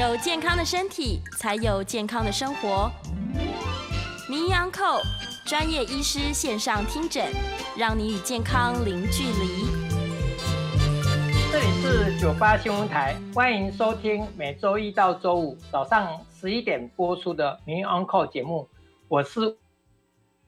有健康的身体，才有健康的生活。名医安扣专业医师线上听诊，让你与健康零距离。这里是九八新闻台，欢迎收听每周一到周五早上十一点播出的名医安扣节目。我是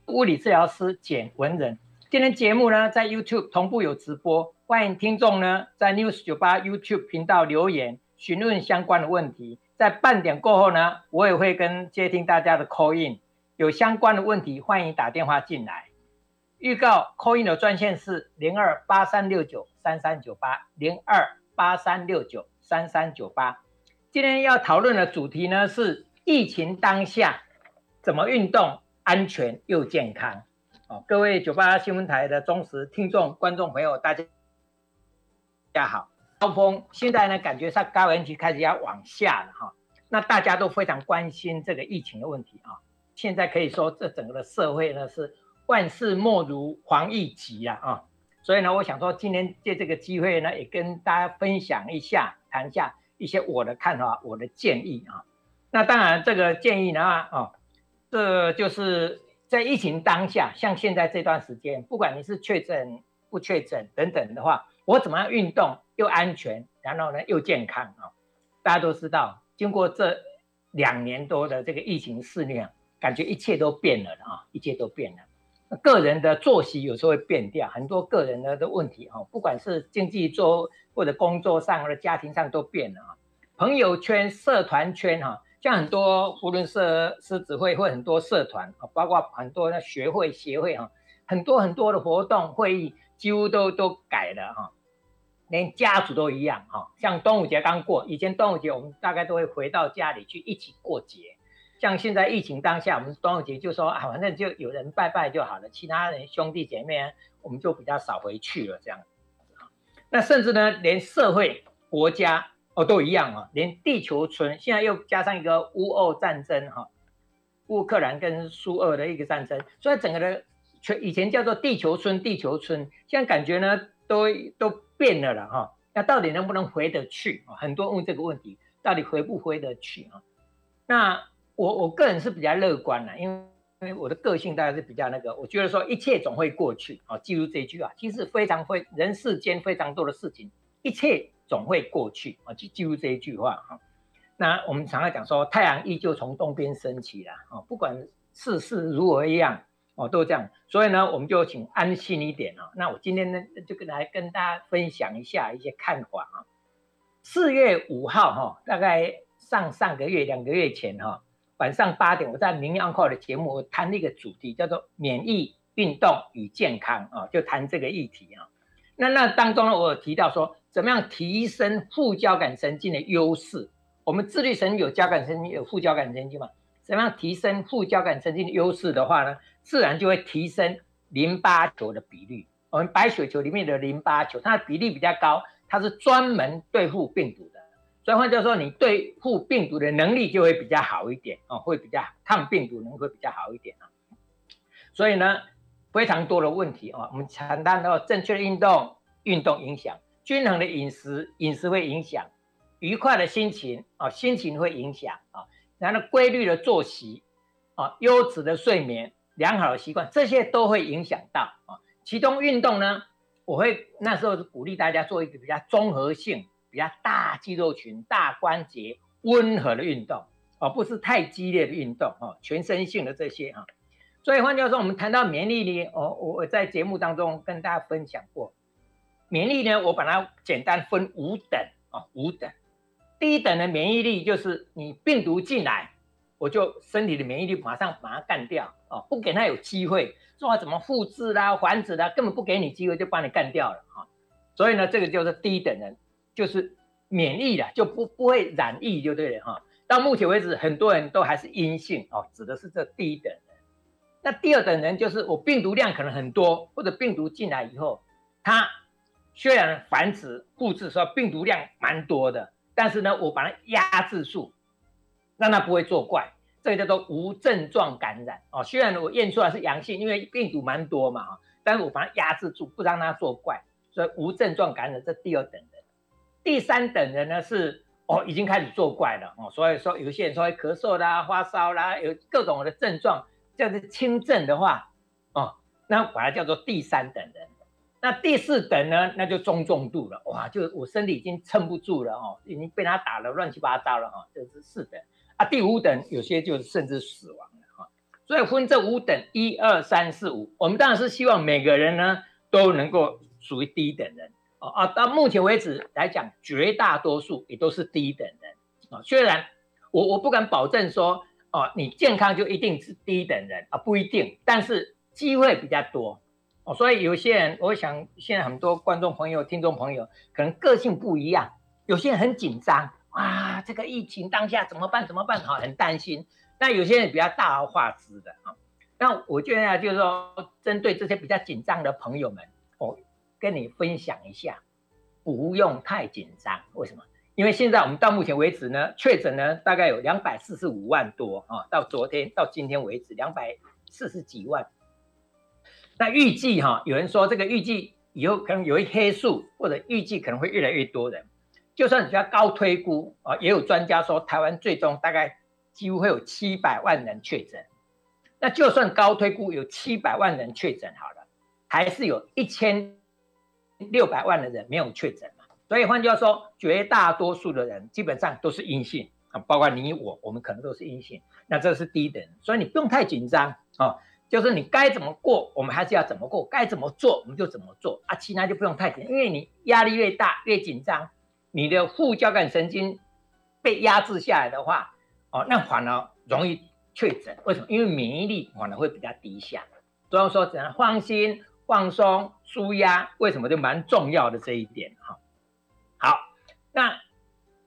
物理治疗师简文仁。今天节目呢，在 YouTube 同步有直播，欢迎听众呢在 News 九八 YouTube 频道留言询问相关的问题。在半点过后呢，我也会跟接听大家的 call in，有相关的问题欢迎打电话进来。预告 call in 的专线是零二八三六九三三九八零二八三六九三三九八。今天要讨论的主题呢是疫情当下怎么运动安全又健康。各位九八新闻台的忠实听众、观众朋友，大家大家好。高峰现在呢，感觉上高原期开始要往下了哈。那大家都非常关心这个疫情的问题啊。现在可以说，这整个的社会呢是万事莫如防疫急啊啊。所以呢，我想说，今天借这个机会呢，也跟大家分享一下，谈一下一些我的看法、我的建议啊。那当然，这个建议呢啊，这就是。在疫情当下，像现在这段时间，不管你是确诊不确诊等等的话，我怎么样运动又安全，然后呢又健康啊？大家都知道，经过这两年多的这个疫情肆虐，感觉一切都变了啊，一切都变了。个人的作息有时候会变掉，很多个人的的问题啊，不管是经济做或者工作上或者家庭上都变了啊。朋友圈、社团圈哈。像很多无论是狮子会或很多社团啊，包括很多的学会协会哈，很多很多的活动会议几乎都都改了哈，连家族都一样哈。像端午节刚过，以前端午节我们大概都会回到家里去一起过节。像现在疫情当下，我们端午节就说啊，反正就有人拜拜就好了，其他人兄弟姐妹我们就比较少回去了这样。那甚至呢，连社会国家。哦，都一样啊，连地球村现在又加上一个乌俄战争哈，乌克兰跟苏俄的一个战争，所以整个的全以前叫做地球村，地球村现在感觉呢都都变了了哈。那到底能不能回得去啊？很多问这个问题，到底回不回得去啊？那我我个人是比较乐观的，因为因为我的个性大概是比较那个，我觉得说一切总会过去啊。记住这句话，其实非常会人世间非常多的事情，一切。总会过去啊，就记住这一句话哈。那我们常常讲说，太阳依旧从东边升起了啊，不管世事如何一样哦，都这样。所以呢，我们就请安心一点啊。那我今天呢，就跟来跟大家分享一下一些看法啊。四月五号哈，大概上上个月两个月前哈，晚上八点，我在名医安扣的节目谈了一个主题叫做免疫运动与健康啊，就谈这个议题啊。那那当中呢，我有提到说。怎么样提升副交感神经的优势？我们自律神经有交感神经，有副交感神经嘛？怎么样提升副交感神经的优势的话呢？自然就会提升淋巴球的比率。我们白血球里面的淋巴球，它的比例比较高，它是专门对付病毒的。所以换句话说，你对付病毒的能力就会比较好一点啊，会比较抗病毒能力会比较好一点啊。所以呢，非常多的问题啊，我们谈到正确的运动，运动影响。均衡的饮食，饮食会影响；愉快的心情啊，心情会影响啊。然后规律的作息啊，优质的睡眠，良好的习惯，这些都会影响到啊。其中运动呢，我会那时候是鼓励大家做一个比较综合性、比较大肌肉群、大关节、温和的运动，而不是太激烈的运动啊，全身性的这些哈。所以换句话说，我们谈到免疫力，我我在节目当中跟大家分享过。免疫力呢，我把它简单分五等啊，五等。第一等的免疫力就是你病毒进来，我就身体的免疫力马上把它干掉啊，不给它有机会说怎么复制啦、繁殖啦，根本不给你机会就把你干掉了啊。所以呢，这个就是第一等人，就是免疫了，就不不会染疫就对了哈。到目前为止，很多人都还是阴性哦，指的是这第一等人。那第二等人就是我病毒量可能很多，或者病毒进来以后，它。虽然繁殖、复制说病毒量蛮多的，但是呢，我把它压制住，让它不会作怪，这个叫做无症状感染哦。虽然我验出来是阳性，因为病毒蛮多嘛，但是我把它压制住，不让它作怪，所以无症状感染这第二等人。第三等人呢是哦，已经开始作怪了哦。所以说，有些人说会咳嗽啦、发烧啦，有各种的症状，叫做轻症的话，哦，那把它叫做第三等人。那第四等呢，那就中重度了，哇，就我身体已经撑不住了哦，已经被他打了乱七八糟了哈，这是四等第五等有些就甚至死亡了啊。所以分这五等，一二三四五，我们当然是希望每个人呢都能够属于低等人哦啊。到目前为止来讲，绝大多数也都是低等人啊。虽然我我不敢保证说哦，你健康就一定是低等人啊，不一定，但是机会比较多。哦，所以有些人，我想现在很多观众朋友、听众朋友可能个性不一样，有些人很紧张，啊，这个疫情当下怎么办？怎么办？好，很担心。那有些人比较大而化之的啊。那我觉得就是说，针对这些比较紧张的朋友们，我跟你分享一下，不用太紧张。为什么？因为现在我们到目前为止呢，确诊呢大概有两百四十五万多啊，到昨天到今天为止两百四十几万。那预计哈，有人说这个预计以后可能有一黑数，或者预计可能会越来越多人。就算你叫高推估啊，也有专家说台湾最终大概几乎会有七百万人确诊。那就算高推估有七百万人确诊好了，还是有一千六百万的人没有确诊嘛。所以换句话说，绝大多数的人基本上都是阴性啊，包括你我，我们可能都是阴性。那这是低等，所以你不用太紧张啊。就是你该怎么过，我们还是要怎么过；该怎么做，我们就怎么做啊。其他就不用太紧，因为你压力越大、越紧张，你的副交感神经被压制下来的话，哦，那反而容易确诊。为什么？因为免疫力反而会比较低下。所以说，只能放心、放松、舒压，为什么就蛮重要的这一点哈。好，那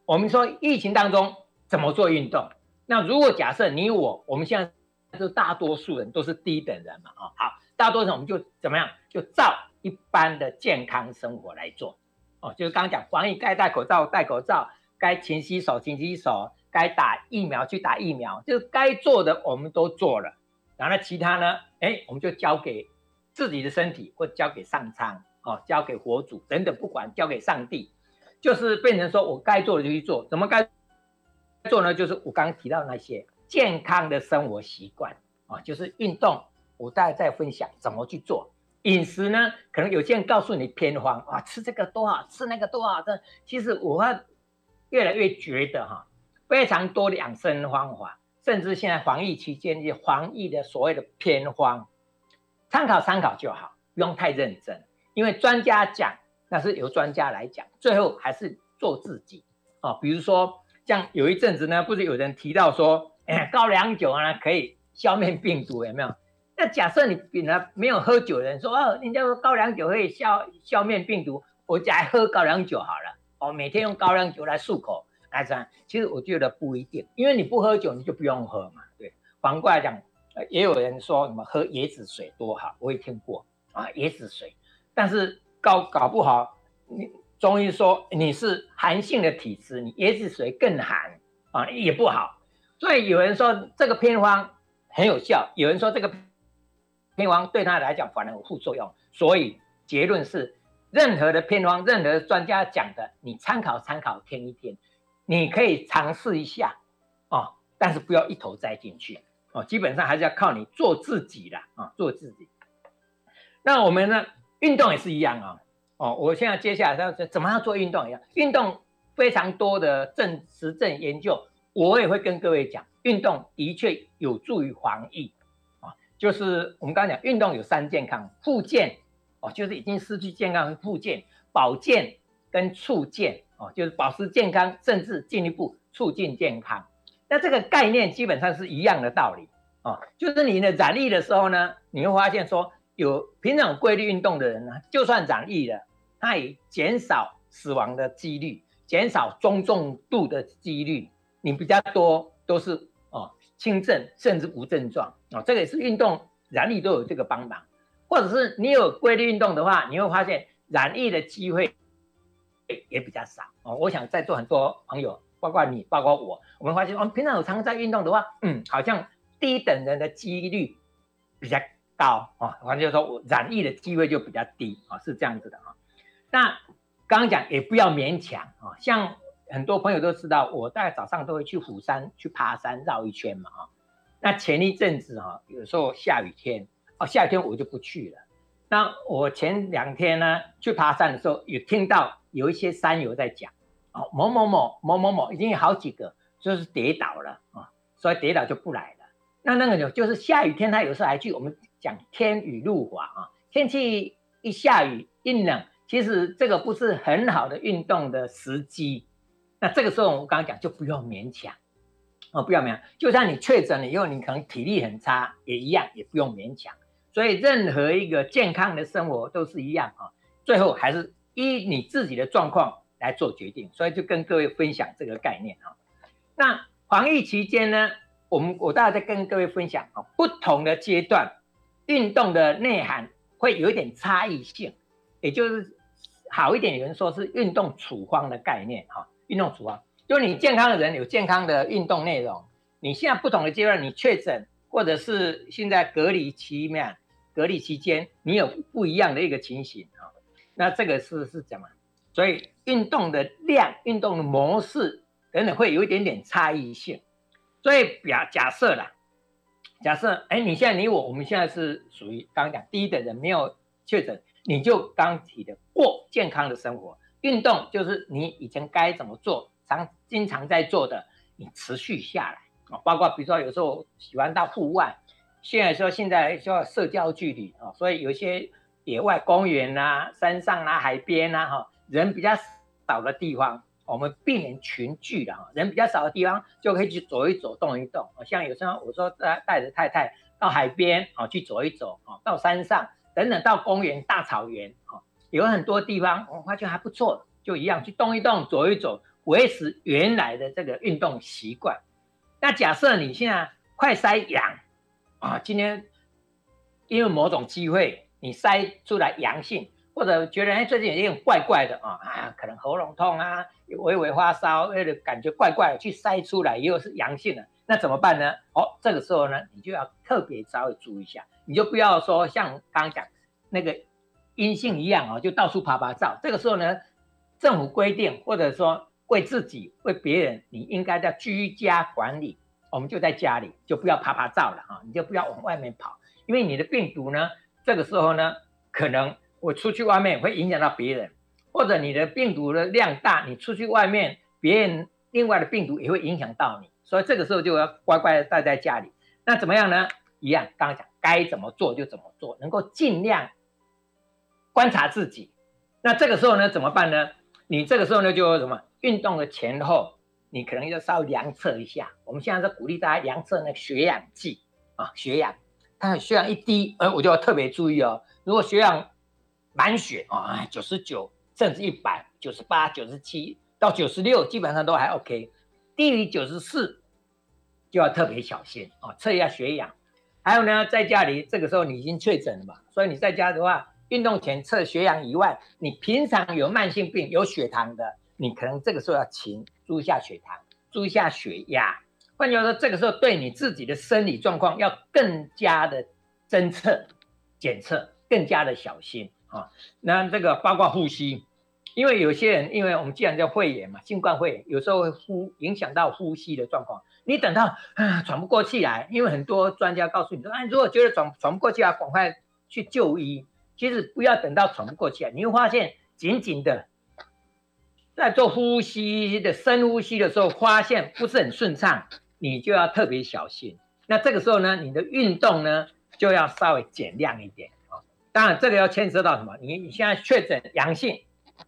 我们说疫情当中怎么做运动？那如果假设你我，我们现在。就大多数人都是低等人嘛，啊，好，大多数人我们就怎么样，就照一般的健康生活来做，哦，就是刚刚讲防疫该戴口罩戴口罩，该勤洗手勤洗手，该打疫苗去打疫苗，就是该做的我们都做了，然后呢，其他呢，哎，我们就交给自己的身体，或交给上苍，哦，交给佛祖等等，不管交给上帝，就是变成说我该做的就去做，怎么该做呢？就是我刚刚提到那些。健康的生活习惯啊，就是运动。我大概在分享怎么去做饮食呢？可能有些人告诉你偏方啊，吃这个多好，吃那个多好。这其实我越来越觉得哈，非常多的养生方法，甚至现在防疫期间一些防疫的所谓的偏方，参考参考就好，不用太认真。因为专家讲，那是由专家来讲，最后还是做自己啊。比如说，像有一阵子呢，不是有人提到说。哎，高粱酒呢可以消灭病毒，有没有？那假设你本来没有喝酒的人说哦，人家说高粱酒可以消消灭病毒，我就来喝高粱酒好了。哦，每天用高粱酒来漱口来这样其实我觉得不一定，因为你不喝酒，你就不用喝嘛。对，反过来讲，也有人说什么喝椰子水多好，我也听过啊，椰子水。但是搞搞不好，你中医说你是寒性的体质，你椰子水更寒啊，也不好。所以有人说这个偏方很有效，有人说这个偏方对他来讲反而有副作用。所以结论是，任何的偏方，任何专家讲的，你参考参考，听一听，你可以尝试一下哦，但是不要一头栽进去哦。基本上还是要靠你做自己的啊，做自己。那我们呢，运动也是一样啊。哦，我现在接下来要怎么样做运动一样，运动非常多的证实证研究。我也会跟各位讲，运动的确有助于防疫。就是我们刚刚讲，运动有三健康：复健哦，就是已经失去健康复健；保健跟促健哦，就是保持健康，甚至进一步促进健康。那这个概念基本上是一样的道理哦。就是你的染疫的时候呢，你会发现说，有平常有规律运动的人呢，就算染疫了，他也减少死亡的几率，减少中重度的几率。你比较多都是轻症甚至无症状哦，这个也是运动染疫都有这个帮忙，或者是你有规律运动的话，你会发现染疫的机会也比较少哦。我想在座很多朋友，包括你，包括我，我们发现我们平常有常在运动的话，嗯，好像低等人的几率比较高啊，反正就是说染疫的机会就比较低啊，是这样子的啊。那刚刚讲也不要勉强啊，像。很多朋友都知道，我大概早上都会去虎山去爬山绕一圈嘛啊。那前一阵子哈，有时候下雨天哦，下雨天我就不去了。那我前两天呢去爬山的时候，有听到有一些山友在讲哦，某某某某某某已经有好几个就是跌倒了啊，所以跌倒就不来了。那那个就就是下雨天，他有时候还去我们讲天雨路滑啊，天气一下雨一冷，其实这个不是很好的运动的时机。那这个时候我们刚刚讲就不用勉强哦，不要勉强。就算你确诊了以后，你可能体力很差，也一样，也不用勉强。所以任何一个健康的生活都是一样啊，最后还是依你自己的状况来做决定。所以就跟各位分享这个概念啊。那防疫期间呢，我们我大概在跟各位分享啊，不同的阶段运动的内涵会有一点差异性，也就是好一点，有人说是运动处方的概念哈。运动处方，就是你健康的人有健康的运动内容。你现在不同的阶段，你确诊或者是现在隔离期面，隔离期间你有不一样的一个情形啊。那这个是是怎么？所以运动的量、运动的模式等等会有一点点差异性。所以假假设啦，假设哎，你现在你我我们现在是属于刚刚讲第一的人，没有确诊，你就刚提的过健康的生活。运动就是你以前该怎么做，常经常在做的，你持续下来啊，包括比如说有时候喜欢到户外，现在说现在需要社交距离啊，所以有些野外公园啊、山上啊、海边啊，哈，人比较少的地方，我们避免群聚的哈，人比较少的地方就可以去走一走、动一动。啊像有时候我说带带着太太到海边啊去走一走啊，到山上等等，到公园、大草原啊。有很多地方我发觉还不错，就一样去动一动、走一走，维持原来的这个运动习惯。那假设你现在快筛阳啊，今天因为某种机会你筛出来阳性，或者觉得哎最近有点怪怪的啊啊，可能喉咙痛啊，微微发烧，为了感觉怪怪的，去筛出来又是阳性的，那怎么办呢？哦，这个时候呢，你就要特别稍微注意一下，你就不要说像刚刚讲那个。阴性一样啊，就到处爬爬照。这个时候呢，政府规定或者说为自己、为别人，你应该在居家管理。我们就在家里，就不要爬爬照了哈，你就不要往外面跑，因为你的病毒呢，这个时候呢，可能我出去外面会影响到别人，或者你的病毒的量大，你出去外面，别人另外的病毒也会影响到你，所以这个时候就要乖乖的待在家里。那怎么样呢？一样，刚刚讲该怎么做就怎么做，能够尽量。观察自己，那这个时候呢，怎么办呢？你这个时候呢，就什么运动的前后，你可能要稍微量测一下。我们现在是鼓励大家量测那个血氧计啊，血氧，它的血氧一低，呃，我就要特别注意哦。如果血氧满血啊，九十九甚至一百九十八、九十七到九十六，基本上都还 OK。低于九十四就要特别小心啊，测一下血氧。还有呢，在家里这个时候你已经确诊了嘛，所以你在家的话。运动前测血氧以外，你平常有慢性病、有血糖的，你可能这个时候要勤注意一下血糖，注意一下血压。换句话说，这个时候对你自己的生理状况要更加的侦测、检测，更加的小心啊。那这个包括呼吸，因为有些人，因为我们既然叫肺炎嘛，新冠肺炎有时候会呼影响到呼吸的状况。你等到喘不过气来，因为很多专家告诉你说，哎，如果觉得喘喘不过气来，赶快去就医。其实不要等到喘不过气来，你会发现紧紧的在做呼吸的深呼吸的时候，发现不是很顺畅，你就要特别小心。那这个时候呢，你的运动呢就要稍微减量一点啊。当然，这个要牵涉到什么？你你现在确诊阳性，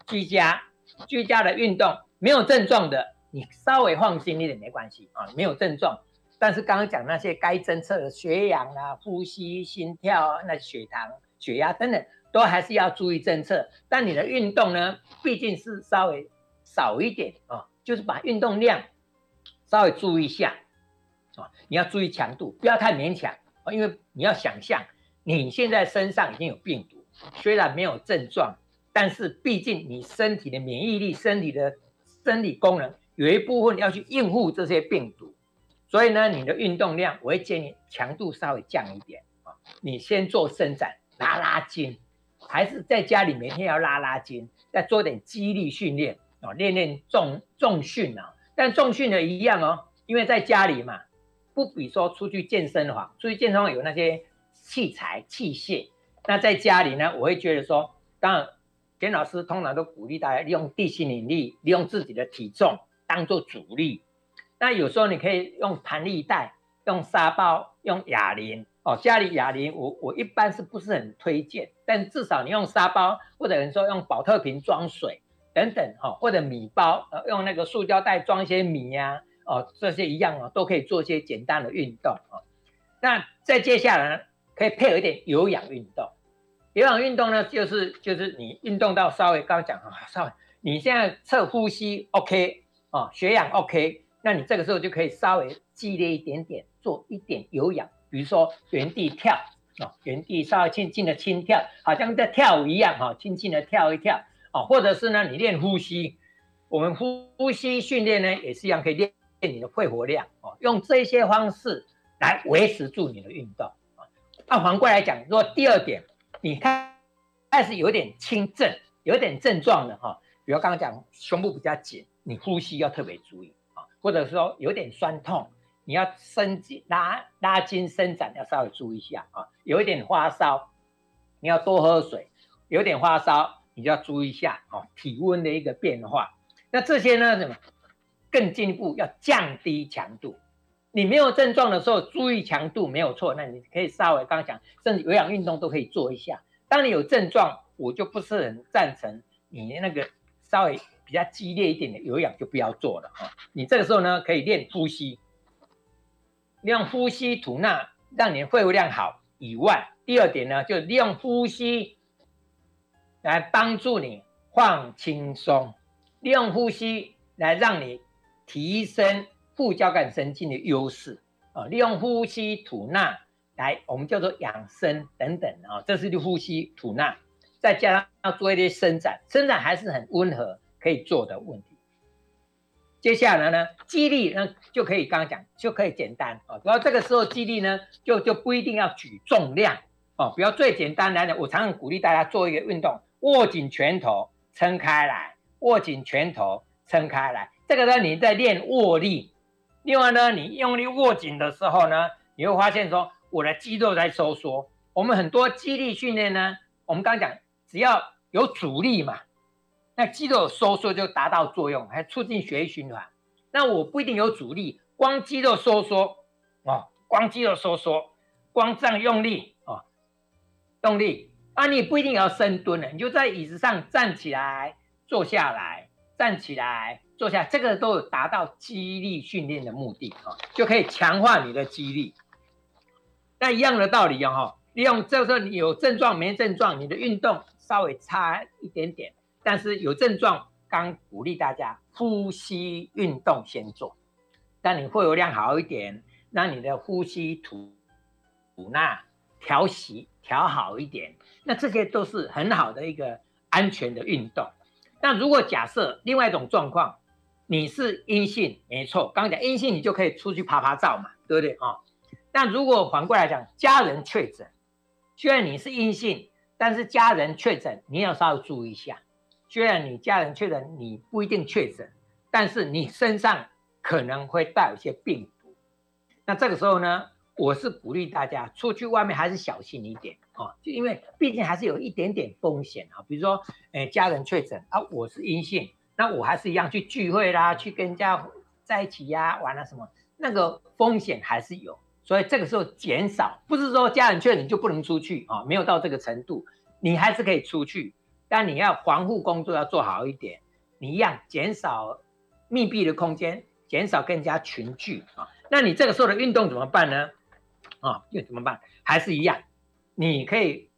居家居家的运动没有症状的，你稍微放心一点没关系啊，没有症状。但是刚刚讲那些该侦测的血氧啊、呼吸、心跳、啊那血糖。血压等等都还是要注意政策，但你的运动呢，毕竟是稍微少一点啊，就是把运动量稍微注意一下啊，你要注意强度，不要太勉强啊，因为你要想象你现在身上已经有病毒，虽然没有症状，但是毕竟你身体的免疫力、身体的生理功能有一部分要去应付这些病毒，所以呢，你的运动量我会建议强度稍微降一点啊，你先做伸展。拉拉筋，还是在家里每天要拉拉筋，再做点肌力训练哦，练练重重训啊。但重训的一样哦，因为在家里嘛，不比说出去健身房，出去健身房有那些器材器械。那在家里呢，我会觉得说，当然，田老师通常都鼓励大家利用地心引力，利用自己的体重当做阻力。那有时候你可以用弹力带，用沙包，用哑铃哦。家里哑铃，我我一般是不是很推荐？但至少你用沙包，或者你说用宝特瓶装水等等哈，或者米包，呃，用那个塑胶袋装一些米呀，哦，这些一样哦，都可以做一些简单的运动啊。那再接下来呢，可以配合一点有氧运动。有氧运动呢，就是就是你运动到稍微刚刚讲啊，稍微你现在测呼吸 OK 啊，血氧 OK。那你这个时候就可以稍微激烈一点点，做一点有氧，比如说原地跳哦，原地稍微轻轻的轻跳，好像在跳舞一样哈，轻轻的跳一跳哦，或者是呢，你练呼吸，我们呼呼吸训练呢也是一样，可以练练你的肺活量哦，用这些方式来维持住你的运动啊。那反过来讲，如果第二点，你看开始有点轻症，有点症状的哈，比如刚刚讲胸部比较紧，你呼吸要特别注意啊。或者说有点酸痛，你要伸筋拉拉筋伸展，要稍微注意一下啊。有一点发烧，你要多喝水。有点发烧，你就要注意一下啊，体温的一个变化。那这些呢，什么更进一步要降低强度。你没有症状的时候，注意强度没有错。那你可以稍微刚刚讲，甚至有氧运动都可以做一下。当你有症状，我就不是很赞成你那个稍微。比较激烈一点的有氧就不要做了哈，你这个时候呢，可以练呼吸，利用呼吸吐纳，让你的肺活量好以外，第二点呢，就利用呼吸来帮助你放轻松，利用呼吸来让你提升副交感神经的优势啊，利用呼吸吐纳来我们叫做养生等等啊，这是呼吸吐纳，再加上要做一些伸展，伸展还是很温和。可以做的问题，接下来呢，肌力呢就可以刚刚讲就可以简单啊，然后这个时候肌力呢就就不一定要举重量哦，比如最简单来讲，我常常鼓励大家做一个运动，握紧拳头撑开来，握紧拳头撑开来，这个呢你在练握力，另外呢你用力握紧的时候呢，你会发现说我的肌肉在收缩，我们很多肌力训练呢，我们刚刚讲只要有阻力嘛。那肌肉收缩就达到作用，还促进血液循环。那我不一定有阻力，光肌肉收缩哦，光肌肉收缩，光这样用力哦，用力啊，你不一定要深蹲了，你就在椅子上站起来，坐下来，站起来，坐下，这个都有达到肌力训练的目的啊，就可以强化你的肌力。那一样的道理哈，利用这时候你有症状没症状，你的运动稍微差一点点。但是有症状，刚鼓励大家呼吸运动先做，让你肺活量好一点，让你的呼吸吐吐纳调息调好一点，那这些都是很好的一个安全的运动。那如果假设另外一种状况，你是阴性，没错，刚刚讲阴性你就可以出去趴趴走嘛，对不对啊？那如果反过来讲，家人确诊，虽然你是阴性，但是家人确诊，你要稍微注意一下。虽然你家人确诊，你不一定确诊，但是你身上可能会带有一些病毒。那这个时候呢，我是鼓励大家出去外面还是小心一点啊，就因为毕竟还是有一点点风险啊。比如说，诶，家人确诊啊，我是阴性，那我还是一样去聚会啦，去跟人家在一起呀、玩了、啊、什么，那个风险还是有。所以这个时候减少，不是说家人确诊就不能出去啊，没有到这个程度，你还是可以出去。但你要防护工作要做好一点，你一样减少密闭的空间，减少跟人家群聚啊。那你这个时候的运动怎么办呢？啊，又怎么办？还是一样，你可以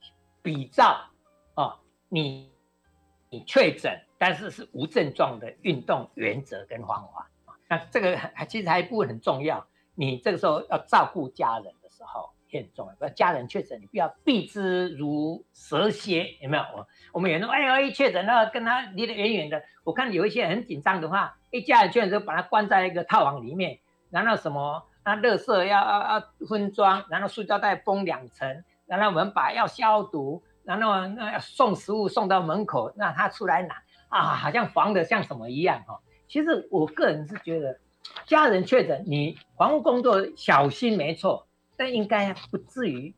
比照啊，你你确诊但是是无症状的运动原则跟方法啊。那这个还其实还一部分很重要，你这个时候要照顾家人的时候。很重要，不要家人确诊，你不要避之如蛇蝎，有没有？我们有人说，哎呀，一确诊，那跟他离得远远的。我看有一些很紧张的话，一家人确诊就把他关在一个套房里面，然后什么，那垃圾要要要分装，然后塑胶袋封两层，然后我们把要消毒，然后那要送食物送到门口，让他出来拿，啊，好像防的像什么一样哈。其实我个人是觉得，家人确诊，你防护工作小心没错，但应该不至于。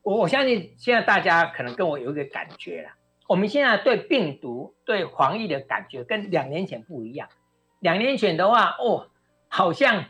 我我相信现在大家可能跟我有一个感觉了，我们现在对病毒、对防疫的感觉跟两年前不一样。两年前的话，哦，好像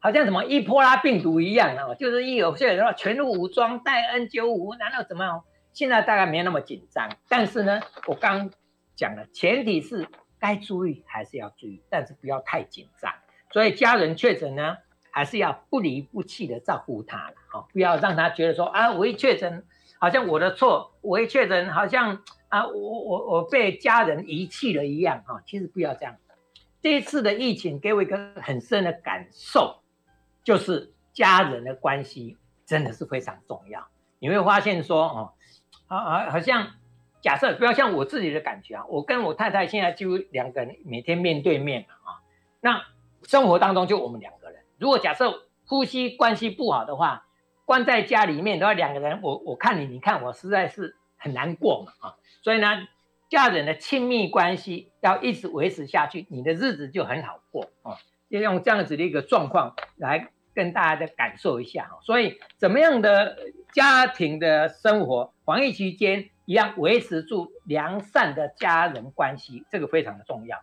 好像什么伊波拉病毒一样啊，就是一有些人说全副武装戴 N95，难道怎么样？现在大概没那么紧张，但是呢，我刚讲了，前提是该注意还是要注意，但是不要太紧张。所以家人确诊呢，还是要不离不弃的照顾他了，哦，不要让他觉得说啊，我一确诊好像我的错，我一确诊好像啊，我我我被家人遗弃了一样，哈，其实不要这样。这一次的疫情给我一个很深的感受，就是家人的关系真的是非常重要。你会发现说，哦。啊啊，好像假设不要像我自己的感觉啊，我跟我太太现在就两个人每天面对面啊，那生活当中就我们两个。如果假设夫妻关系不好的话，关在家里面的话，两个人我我看你，你看我，实在是很难过嘛啊。所以呢，家人的亲密关系要一直维持下去，你的日子就很好过啊。就用这样子的一个状况来跟大家的感受一下。所以怎么样的家庭的生活？防疫期间一样维持住良善的家人关系，这个非常的重要。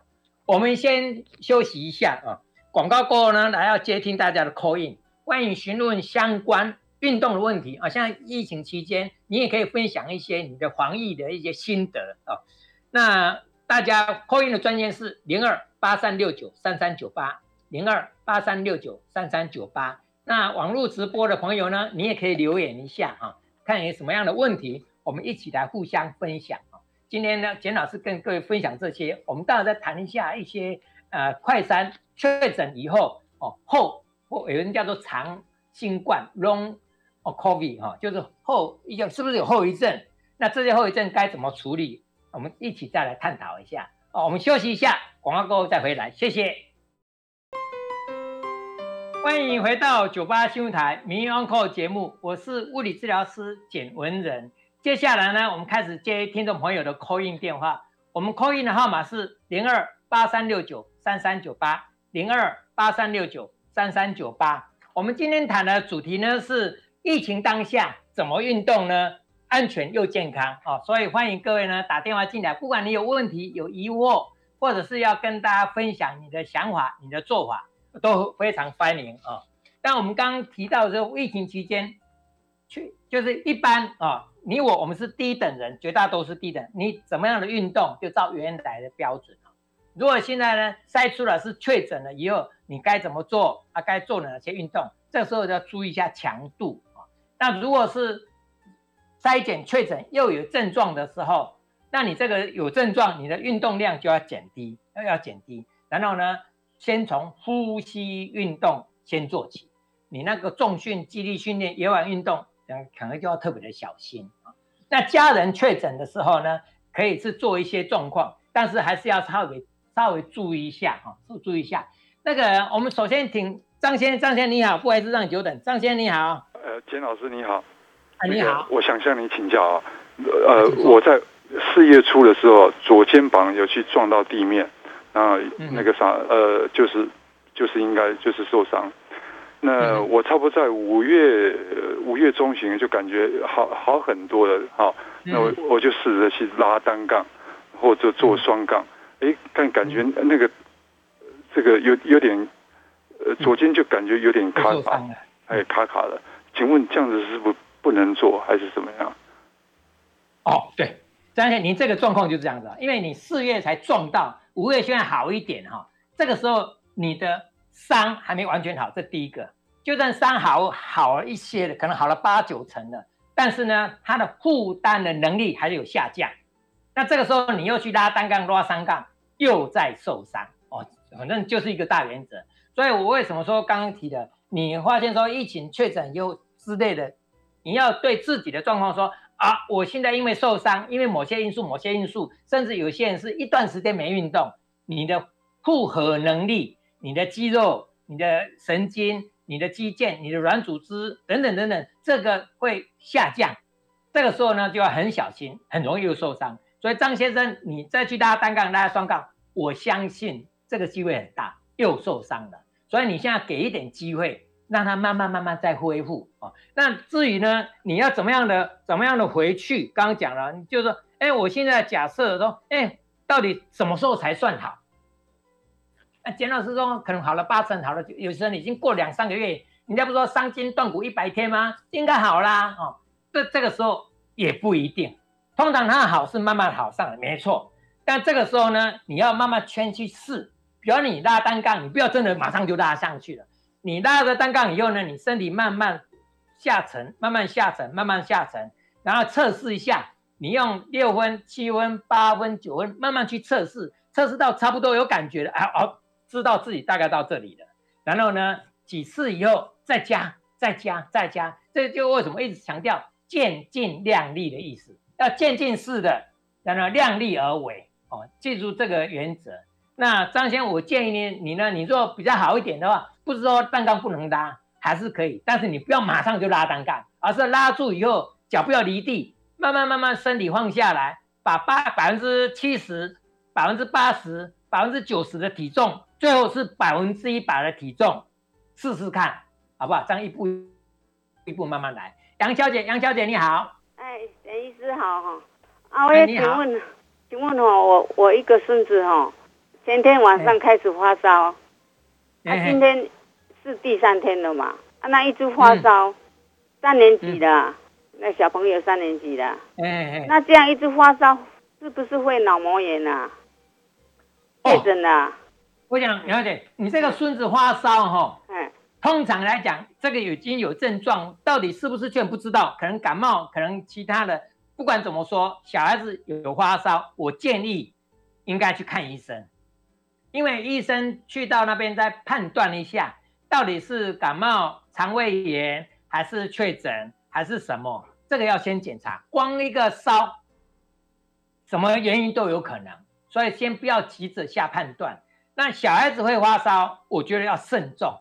我们先休息一下啊，广告过后呢，来要接听大家的 call in，欢迎询问相关运动的问题啊。像疫情期间，你也可以分享一些你的防疫的一些心得啊。那大家 call in 的专线是零二八三六九三三九八零二八三六九三三九八。那网络直播的朋友呢，你也可以留言一下啊。看有什么样的问题，我们一起来互相分享啊。今天呢，简老师跟各位分享这些，我们待会再谈一下一些呃快三确诊以后哦后或有人叫做长新冠 long COVID 哈，就是后一个是不是有后遗症？那这些后遗症该怎么处理？我们一起再来探讨一下哦。我们休息一下，广告过后再回来，谢谢。欢迎回到九八新闻台名医 Uncle 节目，我是物理治疗师简文仁。接下来呢，我们开始接听众朋友的 call in 电话。我们 call in 的号码是零二八三六九三三九八零二八三六九三三九八。我们今天谈的主题呢是疫情当下怎么运动呢？安全又健康啊！所以欢迎各位呢打电话进来，不管你有问题、有疑惑，或者是要跟大家分享你的想法、你的做法。都非常欢迎啊！但我们刚刚提到这个疫情期间，去就是一般啊，你我我们是低等人，绝大多数低等，你怎么样的运动就照原来的标准。如果现在呢筛出来是确诊了以后，你该怎么做啊？该做哪些运动？这时候要注意一下强度啊。那如果是筛检确诊又有症状的时候，那你这个有症状，你的运动量就要减低，要要减低，然后呢？先从呼吸运动先做起，你那个重训、肌力训练、野外运动，可能就要特别的小心啊。那家人确诊的时候呢，可以是做一些状况，但是还是要稍微稍微注意一下哈，注意一下。那个我们首先请张先生，张先生你好，不好意思让你久等，张先生你好。呃，简老师你好。啊，你好。我想向你请教啊，呃，我在四月初的时候，左肩膀有去撞到地面。啊，那个啥，呃，就是，就是应该就是受伤。那我差不多在五月五月中旬就感觉好好很多了，好，那我我就试着去拉单杠或者做双杠，哎，但感觉那个这个有有点，呃，左肩就感觉有点卡卡，哎，卡卡的。请问这样子是不不能做还是怎么样？哦，对，张先生，您这个状况就是这样子，因为你四月才撞到。五月现在好一点哈，这个时候你的伤还没完全好，这第一个。就算伤好好了一些的，可能好了八九成了，但是呢，他的负担的能力还是有下降。那这个时候你又去拉单杠、拉双杠，又在受伤哦。反正就是一个大原则。所以我为什么说刚刚提的，你发现说疫情确诊又之类的，你要对自己的状况说。啊，我现在因为受伤，因为某些因素、某些因素，甚至有些人是一段时间没运动，你的负荷能力、你的肌肉、你的神经、你的肌腱、你的软组织等等等等，这个会下降。这个时候呢，就要很小心，很容易又受伤。所以张先生，你再去拉单杠、拉双杠，我相信这个机会很大，又受伤了。所以你现在给一点机会，让他慢慢慢慢再恢复啊。那至于呢，你要怎么样的怎么样的回去？刚刚讲了，就是说，哎，我现在假设说，哎，到底什么时候才算好？那简老师说，可能好了八成好了，有时候你已经过两三个月，人家不说伤筋断骨一百天吗？应该好啦。哦，这这个时候也不一定，通常它好是慢慢好上的，没错。但这个时候呢，你要慢慢圈去试。比如你拉单杠，你不要真的马上就拉上去了。你拉了单杠以后呢，你身体慢慢下沉，慢慢下沉，慢慢下沉，然后测试一下。你用六分、七分、八分、九分，慢慢去测试，测试到差不多有感觉了，啊哦，知道自己大概到这里了。然后呢，几次以后再加，再加，再加。这就为什么一直强调渐进量力的意思，要渐进式的，然后量力而为哦，记住这个原则。那张先生，我建议你，你呢？你做比较好一点的话，不是说单杠不能拉，还是可以，但是你不要马上就拉单杠，而是拉住以后，脚不要离地，慢慢慢慢身体放下来，把八百分之七十、百分之八十、百分之九十的体重，最后是百分之一百的体重，试试看，好不好？这样一步一步慢慢来。杨小姐，杨小姐你好，哎，陈医师好哈，啊，我也请问，请问哈，我我一个孙子哈。前天晚上开始发烧，他、今天是第三天了嘛？啊，那一直发烧，嗯、三年级的，嗯、那小朋友三年级的，欸欸、那这样一直发烧，是不是会脑膜炎啊？确诊了。我想了解，你这个孙子发烧哈，嗯、通常来讲，这个已经有症状，到底是不是确不知道，可能感冒，可能其他的，不管怎么说，小孩子有发烧，我建议应该去看医生。因为医生去到那边再判断一下，到底是感冒、肠胃炎，还是确诊，还是什么？这个要先检查。光一个烧，什么原因都有可能，所以先不要急着下判断。那小孩子会发烧，我觉得要慎重。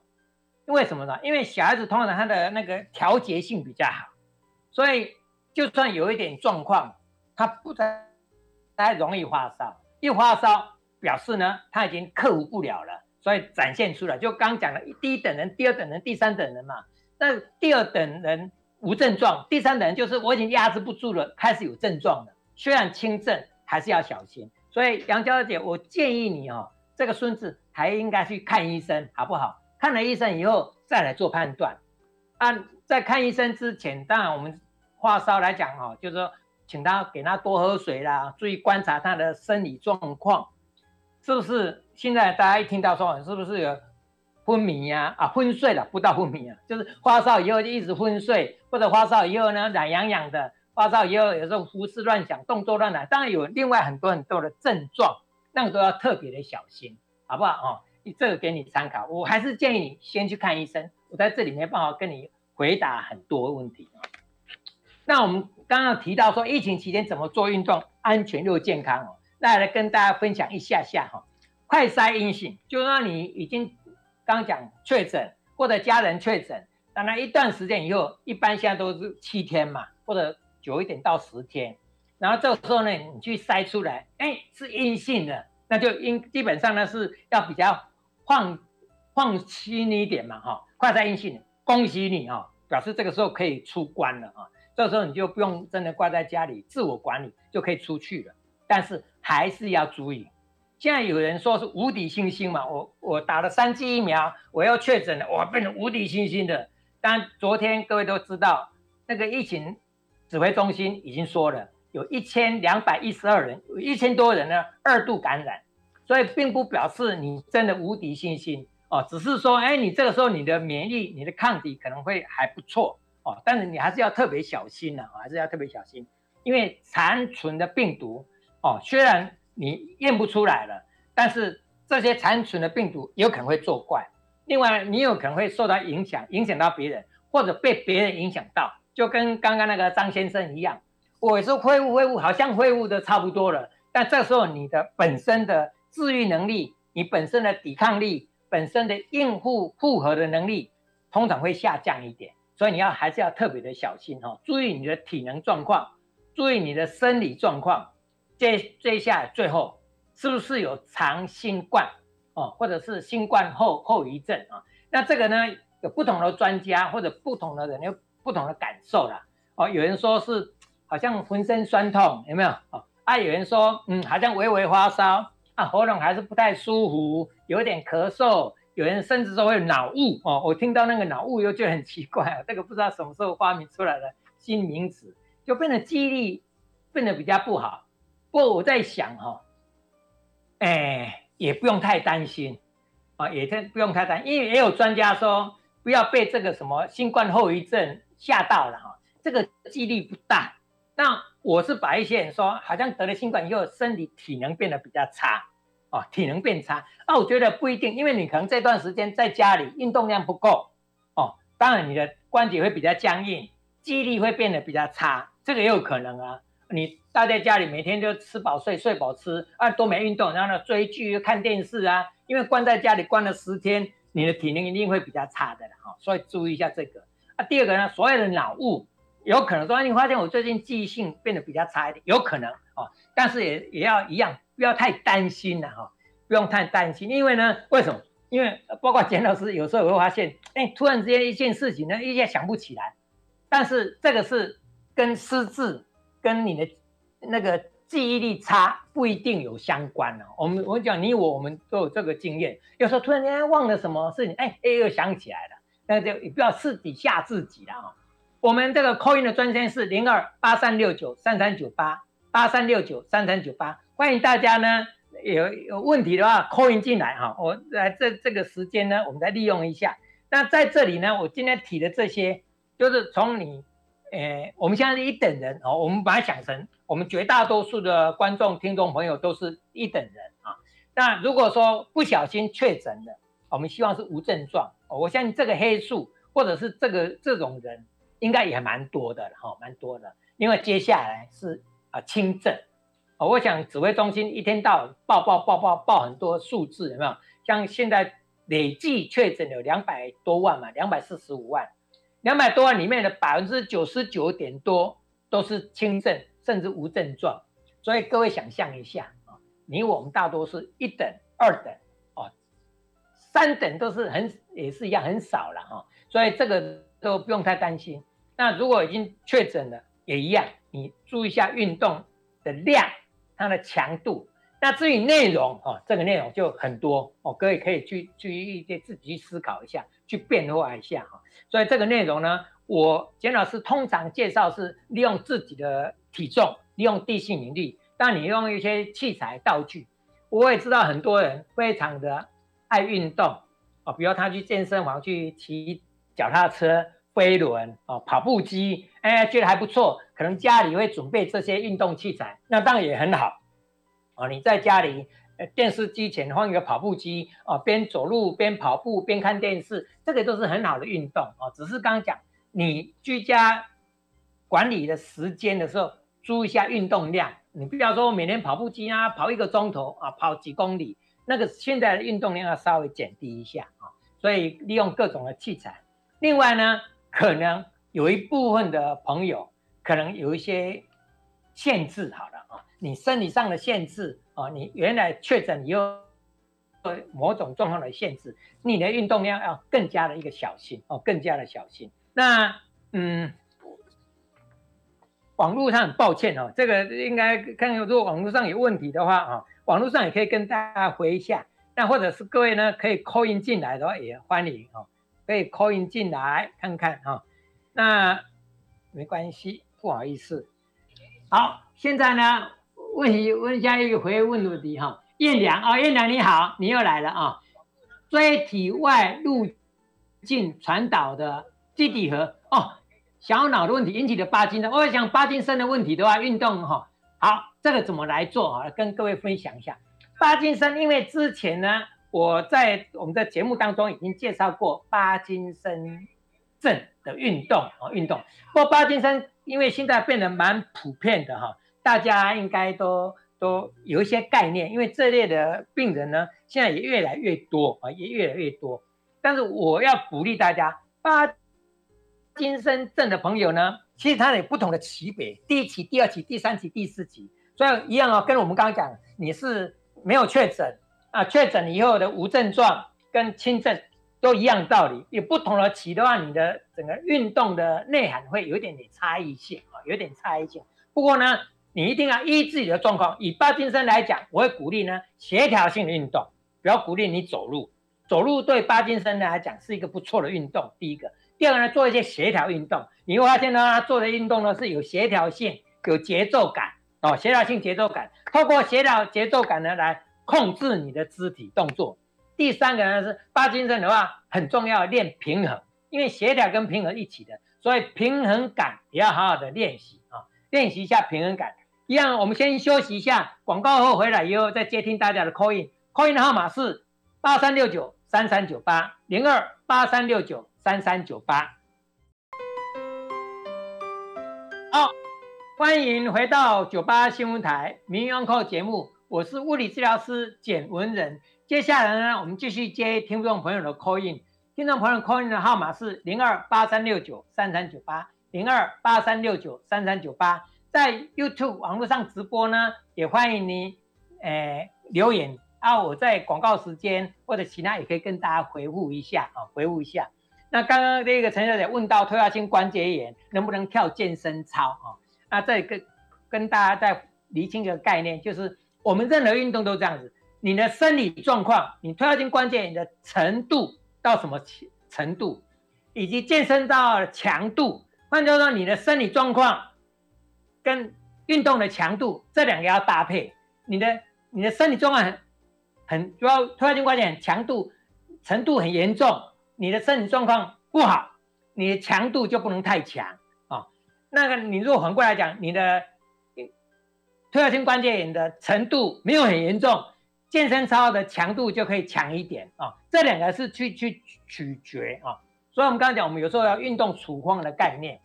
因为什么呢？因为小孩子通常他的那个调节性比较好，所以就算有一点状况，他不太太容易发烧。一发烧。表示呢，他已经克服不了了，所以展现出来。就刚讲了，第一等人、第二等人、第三等人嘛。那第二等人无症状，第三等人就是我已经压制不住了，开始有症状了。虽然轻症，还是要小心。所以杨娇姐，我建议你哦，这个孙子还应该去看医生，好不好？看了医生以后再来做判断。啊，在看医生之前，当然我们发烧来讲哦，就是说，请他给他多喝水啦，注意观察他的生理状况。是不是现在大家一听到说，是不是有昏迷呀？啊，昏睡了，不到昏迷啊，就是发烧以后就一直昏睡，或者发烧以后呢，懒洋洋的，发烧以后有时候胡思乱想，动作乱来，当然有另外很多很多的症状，那个都要特别的小心，好不好？哦，这个给你参考，我还是建议你先去看医生。我在这里没办法跟你回答很多问题。那我们刚刚提到说，疫情期间怎么做运动，安全又健康哦。那来跟大家分享一下下哈，快筛阴性，就让你已经刚讲确诊或者家人确诊，当然一段时间以后，一般现在都是七天嘛，或者久一点到十天，然后这个时候呢，你去筛出来，哎，是阴性的，那就应基本上呢是要比较放放心一点嘛哈，快筛阴性，恭喜你哈，表示这个时候可以出关了啊，这时候你就不用真的挂在家里自我管理，就可以出去了，但是。还是要注意，现在有人说是无敌星星嘛，我我打了三剂疫苗，我要确诊了，我变成无敌星星的。但昨天各位都知道，那个疫情指挥中心已经说了，有一千两百一十二人，有一千多人呢二度感染，所以并不表示你真的无敌信心哦，只是说，哎，你这个时候你的免疫、你的抗体可能会还不错哦，但是你还是要特别小心呐，还是要特别小心，因为残存的病毒。哦，虽然你验不出来了，但是这些残存的病毒有可能会作怪。另外，你有可能会受到影响，影响到别人，或者被别人影响到，就跟刚刚那个张先生一样。我说恢复恢复，好像恢复的差不多了，但这时候你的本身的自愈能力、你本身的抵抗力、本身的应付复合的能力，通常会下降一点。所以你要还是要特别的小心哦，注意你的体能状况，注意你的生理状况。接接下来最后是不是有长新冠哦，或者是新冠后后遗症啊？那这个呢，有不同的专家或者不同的人有不同的感受啦。哦，有人说是好像浑身酸痛，有没有？哦，啊，有人说嗯，好像微微发烧啊，喉咙还是不太舒服，有点咳嗽。有人甚至说会脑雾哦，我听到那个脑雾又觉得很奇怪，这个不知道什么时候发明出来的新名词，就变得记忆力变得比较不好。不过我在想哈，哎，也不用太担心啊，也不用太担心，因为也有专家说不要被这个什么新冠后遗症吓到了哈，这个几率不大。那我是把一些人说好像得了新冠以后身体体能变得比较差。哦，体能变差，那、我觉得不一定，因为你可能这段时间在家里运动量不够，哦，当然你的关节会比较僵硬，记忆力会变得比较差，这个也有可能啊。你待在家里每天就吃饱睡，睡饱吃，啊，都没运动，然后呢追剧、看电视啊，因为关在家里关了十天，你的体能一定会比较差的哈、所以注意一下这个。啊，第二个呢，所有的脑雾，有可能说你发现我最近记忆性变得比较差一点，有可能哦，但是也也要一样。不要太担心了哈，不用太担心，因为呢，为什么？因为包括简老师有时候会发现，哎，突然之间一件事情呢，一下想不起来，但是这个是跟失智、跟你的那个记忆力差不一定有相关哦。我们我讲你我我们都有这个经验，有时候突然间忘了什么事情，哎哎又想起来了，那就也不要自己吓自己了啊。我们这个 call in 的专线是零二八三六九三三九八八三六九三三九八。欢迎大家呢，有有问题的话 call in 进来哈，我来这这个时间呢，我们再利用一下。那在这里呢，我今天提的这些，就是从你，呃，我们现在是一等人哦，我们把它想成，我们绝大多数的观众、听众朋友都是一等人啊。那如果说不小心确诊了，我们希望是无症状。我相信这个黑数或者是这个这种人，应该也蛮多的哈，蛮多的，因为接下来是啊轻症。哦，我想指挥中心一天到晚报报报报报很多数字，有没有？像现在累计确诊有两百多万嘛，两百四十五万，两百多万里面的百分之九十九点多都是轻症甚至无症状，所以各位想象一下啊，你我们大多是一等、二等哦，三等都是很也是一样很少了哈，所以这个都不用太担心。那如果已经确诊了，也一样，你注意一下运动的量。它的强度，那至于内容哦，这个内容就很多哦，各位可以去去一些自己去思考一下，去变化一下哈。所以这个内容呢，我简老师通常介绍是利用自己的体重，利用地心引力，当你用一些器材道具。我也知道很多人非常的爱运动哦，比如他去健身房去骑脚踏车、飞轮哦、跑步机，哎，觉得还不错。可能家里会准备这些运动器材，那当然也很好哦。你在家里，电视机前放一个跑步机哦，边走路边跑步边看电视，这个都是很好的运动哦。只是刚刚讲，你居家管理的时间的时候，注意一下运动量。你不要说每天跑步机啊，跑一个钟头啊，跑几公里，那个现在的运动量要稍微减低一下啊。所以利用各种的器材。另外呢，可能有一部分的朋友。可能有一些限制，好了啊，你生理上的限制啊，你原来确诊以后某种状况的限制，你的运动量要更加的一个小心哦，更加的小心。那嗯，网络上很抱歉哦，这个应该看看如果网络上有问题的话啊，网络上也可以跟大家回一下。那或者是各位呢可以 call in 进来的话也欢迎哦，可以 call in 进来看看哈。那没关系。不好意思，好，现在呢，问题问一下一个回问问题哈，燕良啊，燕良你好，你又来了啊，椎体外路径传导的基底核哦，小脑的问题引起的帕金森，我想帕金森的问题的话，运动哈，好，这个怎么来做啊？跟各位分享一下，帕金森，因为之前呢，我在我们的节目当中已经介绍过帕金森症的运动啊，运动，不过帕金森。因为现在变得蛮普遍的哈，大家应该都都有一些概念。因为这类的病人呢，现在也越来越多啊，也越来越多。但是我要鼓励大家，帕金森症的朋友呢，其实他有不同的级别，第一期、第二期、第三期、第四期。所以一样哦，跟我们刚刚讲，你是没有确诊啊，确诊以后的无症状跟轻症都一样道理。有不同的期的话，你的整个运动的内涵会有一点点差异性啊，有点差异性。不过呢，你一定要依自己的状况。以帕金森来讲，我会鼓励呢协调性的运动，不要鼓励你走路。走路对帕金森来讲是一个不错的运动。第一个，第二个呢，做一些协调运动，你会发现呢，他做的运动呢是有协调性、有节奏感。哦，协调性节奏感，透过协调节奏感呢来控制你的肢体动作。第三个呢是帕金森的话很重要，练平衡，因为协调跟平衡一起的，所以平衡感也要好好的练习啊，练习一下平衡感。一样，我们先休息一下，广告后回来以后再接听大家的 call in，call in 的号码是八三六九三三九八零二八三六九三三九八。好。欢迎回到九八新闻台《名医 on call》节目，我是物理治疗师简文仁。接下来呢，我们继续接听众朋友的 call in。听众朋友 call in 的号码是零二八三六九三三九八零二八三六九三三九八。在 YouTube 网络上直播呢，也欢迎你诶留言啊，我在广告时间或者其他也可以跟大家回复一下啊，回复一下。那刚刚这个陈小姐问到退化性关节炎能不能跳健身操啊？那这个跟大家再厘清一个概念，就是我们任何运动都这样子，你的生理状况，你退化性关节炎的程度到什么程度，以及健身到强度，换句话说，你的生理状况跟运动的强度这两个要搭配。你的你的生理状况很很主要，退化性关节炎强度程度很严重，你的生理状况不好，你的强度就不能太强啊。那个，你如果反过来讲，你的退化性关节炎的程度没有很严重，健身操的强度就可以强一点啊。这两个是去去取决啊。所以，我们刚刚讲，我们有时候要运动处方的概念。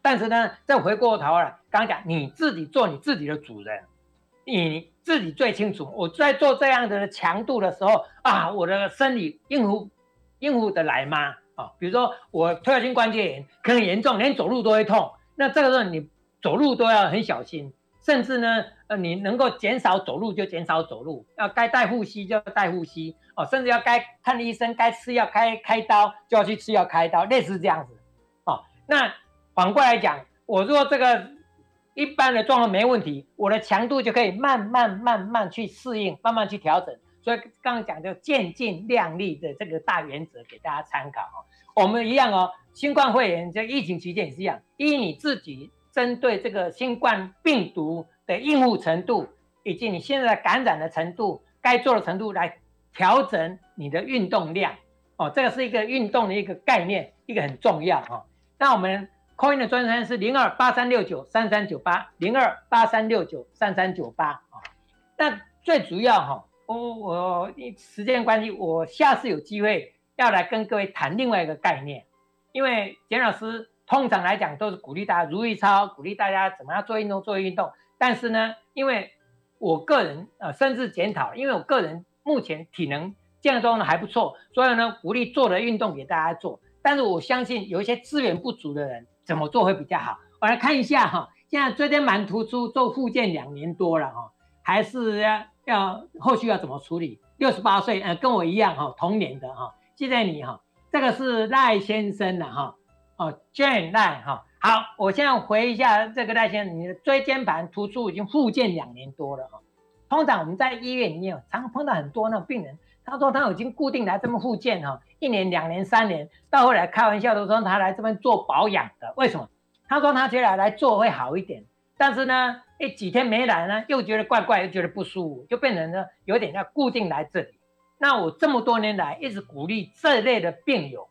但是呢，再回过头来，刚刚讲你自己做你自己的主人，你自己最清楚。我在做这样的强度的时候啊，我的生理应付应付得来吗？啊，比如说我退化性关节炎可能严重，连走路都会痛。那这个时候你走路都要很小心，甚至呢，呃，你能够减少走路就减少走路，要该带护膝就要带护膝哦，甚至要该看医生、该吃药、开开刀就要去吃药、开刀，类似这样子。哦，那反过来讲，我如果这个一般的状况没问题，我的强度就可以慢慢慢慢去适应，慢慢去调整。所以刚刚讲的渐进量力的这个大原则给大家参考哦。我们一样哦，新冠肺炎在疫情期间也是一样，依你自己针对这个新冠病毒的应付程度，以及你现在感染的程度，该做的程度来调整你的运动量哦。这个是一个运动的一个概念，一个很重要哈。那我们 Coin 的专线是零二八三六九三三九八零二八三六九三三九八啊。那最主要哈。我我时间关系，我下次有机会要来跟各位谈另外一个概念，因为简老师通常来讲都是鼓励大家如意操，鼓励大家怎么样做运动做运动。但是呢，因为我个人呃甚至检讨，因为我个人目前体能健康状况还不错，所以呢鼓励做的运动给大家做。但是我相信有一些资源不足的人怎么做会比较好。我来看一下哈，现在椎间盘突出做复健两年多了哈，还是要。要后续要怎么处理？六十八岁，呃，跟我一样哈，同年的哈，谢谢你哈。这个是赖先生的哈，哦，Jane 赖哈。好，我现在回一下这个赖先生，你的椎间盘突出已经复健两年多了哈。通常我们在医院里面常碰到很多那种病人，他说他已经固定来这边复健哈，一年、两年、三年，到后来开玩笑都说他来这边做保养的，为什么？他说他觉得来做会好一点，但是呢。一几天没来呢，又觉得怪怪，又觉得不舒服，就变成呢有点要固定来这里。那我这么多年来一直鼓励这类的病友，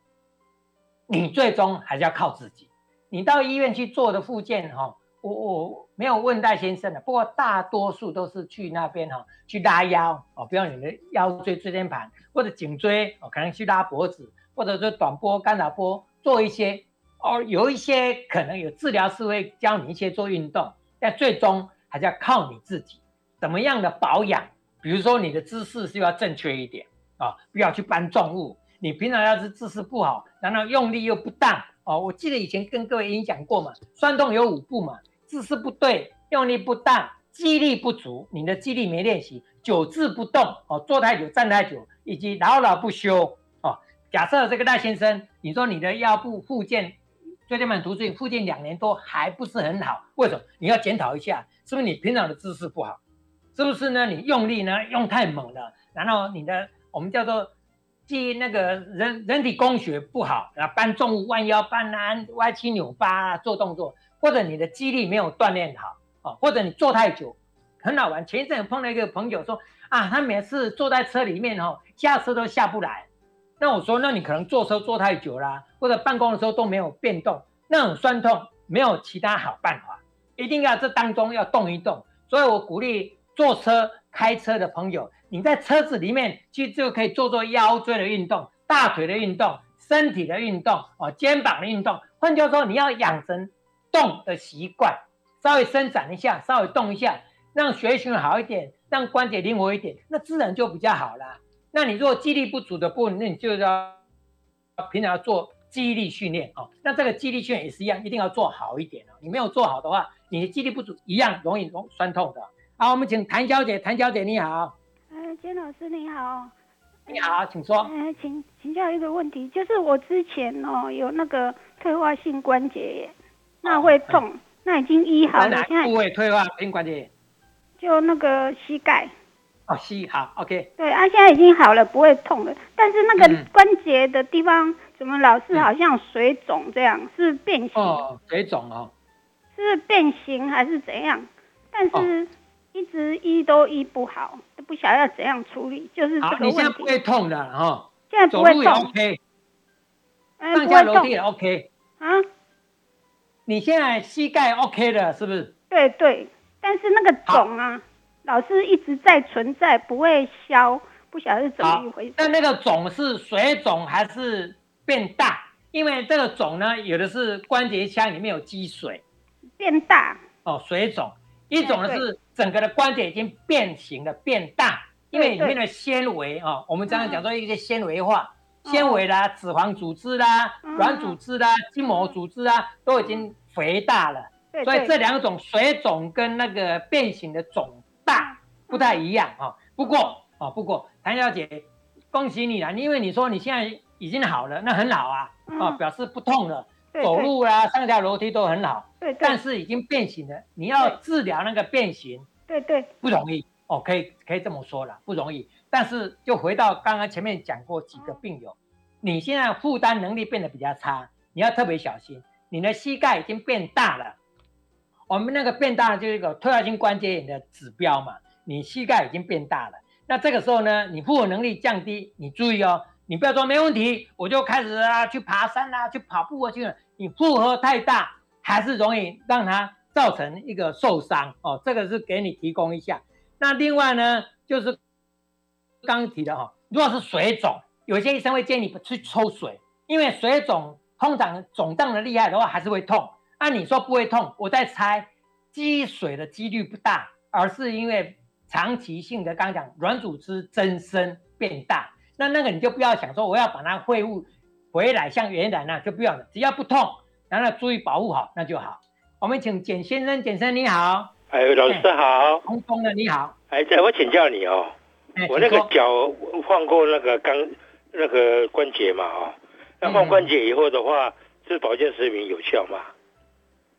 你最终还是要靠自己。你到医院去做的复健哈，我我没有问戴先生的，不过大多数都是去那边哈去拉腰哦，比如你的腰椎椎间盘或者颈椎哦，可能去拉脖子，或者说短波干扰波做一些哦，有一些可能有治疗师会教你一些做运动。但最终还是要靠你自己，怎么样的保养？比如说你的姿势是要正确一点啊，不要去搬重物。你平常要是姿势不好，然后用力又不当哦。我记得以前跟各位演讲过嘛，酸痛有五步嘛：姿势不对、用力不当、肌力不足，你的肌力没练习，久治不动哦，坐太久、站太久，以及老老不休哦。假设这个赖先生，你说你的腰部附件，椎间盘突出附件两年多还不是很好，为什么？你要检讨一下，是不是你平常的姿势不好？是不是呢？你用力呢用太猛了，然后你的我们叫做即那个人人体工学不好，然后搬重物、弯腰、搬啊、歪七扭八啊，做动作，或者你的肌力没有锻炼好。哦，或者你坐太久，很好玩。前一阵碰到一个朋友说啊，他每次坐在车里面哦，下车都下不来。那我说，那你可能坐车坐太久啦，或者办公的时候都没有变动，那种酸痛没有其他好办法，一定要这当中要动一动。所以我鼓励坐车、开车的朋友，你在车子里面其实就可以做做腰椎的运动、大腿的运动、身体的运动哦，肩膀的运动。换句话说，你要养成动的习惯。稍微伸展一下，稍微动一下，让血液循环好一点，让关节灵活一点，那自然就比较好啦。那你如果肌力不足的部分，那你就要平常要做肌力训练哦。那这个肌力训练也是一样，一定要做好一点哦。你没有做好的话，你的肌力不足一样容易容酸痛的。好，我们请谭小姐，谭小姐你好。呃，金老师你好。你好，请说。呃，请请教一个问题，就是我之前哦有那个退化性关节炎，那会痛。哦那已经医好了，现在部位退化性关节炎，就那个膝盖。哦，膝好，OK。对啊，现在已经好了，不会痛了。但是那个关节的地方，嗯、怎么老是好像水肿这样？是变形？哦，水肿哦。是变形还是怎样？但是一直医都医不好，都不晓得要怎样处理，就是这个问题。你现在不会痛的哈？现在不会痛。OK。上下楼梯也 OK。啊？你现在膝盖 OK 了，是不是？对对，但是那个肿啊，老是一直在存在，不会消，不晓得是怎么一回事。那那个肿是水肿还是变大？因为这个肿呢，有的是关节腔里面有积水，变大。哦，水肿。一种呢是整个的关节已经变形了，变大，因为里面的纤维啊，我们常常讲说一些纤维化。纤维啦、脂肪组织啦、软组织啦、筋膜组织啊，都已经肥大了。所以这两种水肿跟那个变形的肿大不太一样啊。不过啊，不过谭小姐，恭喜你啦，因为你说你现在已经好了，那很好啊，啊，表示不痛了，走路啦、上下楼梯都很好。对，但是已经变形了，你要治疗那个变形，对对，不容易哦，可以可以这么说了，不容易。但是就回到刚刚前面讲过几个病友，你现在负担能力变得比较差，你要特别小心。你的膝盖已经变大了，我们那个变大了就是一个退化性关节炎的指标嘛。你膝盖已经变大了，那这个时候呢，你负荷能力降低，你注意哦，你不要说没问题，我就开始啊去爬山啊去跑步啊去了。你负荷太大，还是容易让它造成一个受伤哦。这个是给你提供一下。那另外呢，就是。刚提的哈，如果是水肿，有些医生会建议你去抽水，因为水肿通常肿胀的厉害的话还是会痛。按、啊、你说不会痛，我在猜积水的几率不大，而是因为长期性的刚刚讲软组织增生变大，那那个你就不要想说我要把它恢复回来像原来那就不要了，只要不痛，然后注意保护好那就好。我们请简先生，简先生你好，哎，老师好，空空的你好，哎，我请教你哦。我那个脚换过那个钢那个关节嘛，哦，那换关节以后的话，是保健食品有效吗？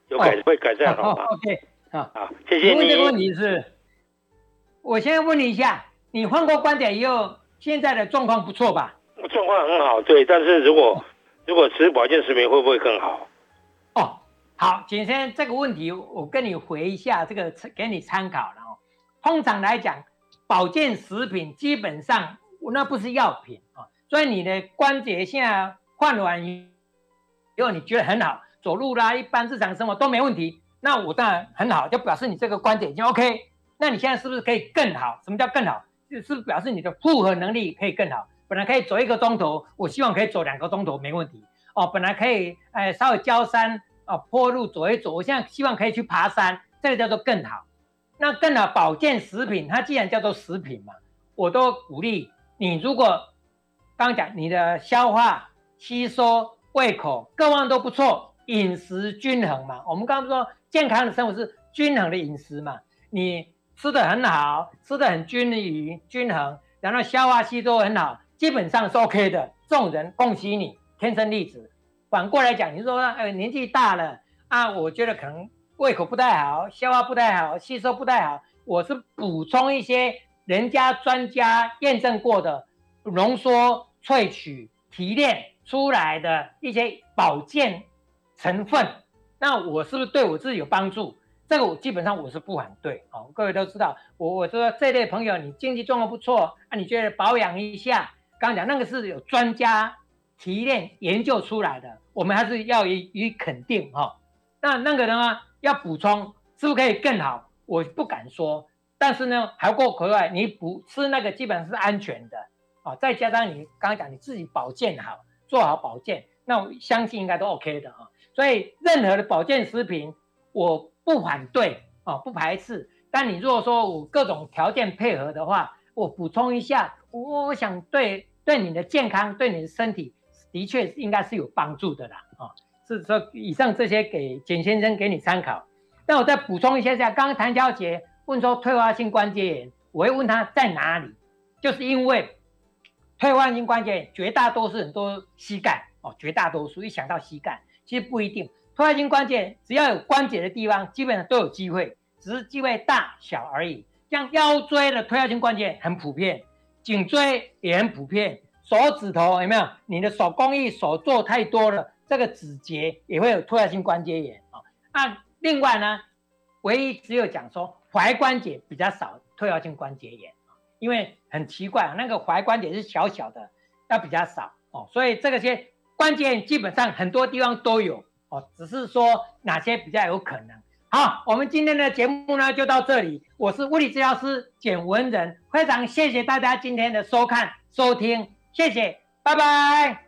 有改会改善好吗？OK，好，好，谢谢你。问这个问题是，我先问你一下，你换过关节以后，现在的状况不错吧？状况很好，对。但是如果如果吃保健食品会不会更好？哦，好，简先生这个问题我跟你回一下，这个给你参考了哦。通常来讲。保健食品基本上，那不是药品啊，所以你的关节现在换完以后，你觉得很好，走路啦，一般日常生活都没问题，那我当然很好，就表示你这个关节已经 OK。那你现在是不是可以更好？什么叫更好？就是表示你的负荷能力可以更好？本来可以走一个钟头，我希望可以走两个钟头没问题哦。本来可以哎稍微交山啊坡路走一走，我现在希望可以去爬山，这个叫做更好。那更好，保健食品，它既然叫做食品嘛，我都鼓励你。如果刚刚讲你的消化、吸收、胃口各方都不错，饮食均衡嘛。我们刚刚说健康的生活是均衡的饮食嘛。你吃得很好，吃得很均匀均衡，然后消化吸收很好，基本上是 OK 的。这种人恭喜你，天生丽质。反过来讲，你说呃年纪大了啊，我觉得可能胃口不太好，消化不太好，吸收不太好，我是补充一些人家专家验证过的浓缩萃取提炼出来的一些保健成分，那我是不是对我自己有帮助？这个我基本上我是不反对哦。各位都知道，我我说这类朋友，你经济状况不错，啊，你觉得保养一下？刚刚讲那个是有专家提炼研究出来的，我们还是要予以肯定哈、哦。那那个的话要补充，是不是可以更好？我不敢说，但是呢，还过可外，你补吃那个基本上是安全的啊、再加上你刚刚讲你自己保健好，做好保健，那我相信应该都 OK 的啊、所以任何的保健食品，我不反对啊、不排斥。但你如果说我各种条件配合的话，我补充一下，我我想对对你的健康，对你的身体，的确应该是有帮助的啦啊、哦。是说以上这些给简先生给你参考。那我再补充一下下，刚刚谭小姐问说退化性关节炎，我会问她在哪里，就是因为退化性关节炎绝大多数人都膝盖哦，绝大多数一想到膝盖。其实不一定，退化性关节只要有关节的地方，基本上都有机会，只是机会大小而已。像腰椎的退化性关节很普遍，颈椎也很普遍，手指头有没有？你的手工艺手做太多了，这个指节也会有退化性关节炎啊。那另外呢，唯一只有讲说踝关节比较少退化性关节炎，因为很奇怪，那个踝关节是小小的，要比较少哦，所以这个些。关键基本上很多地方都有哦，只是说哪些比较有可能。好，我们今天的节目呢就到这里。我是物理治疗师简文仁，非常谢谢大家今天的收看收听，谢谢，拜拜。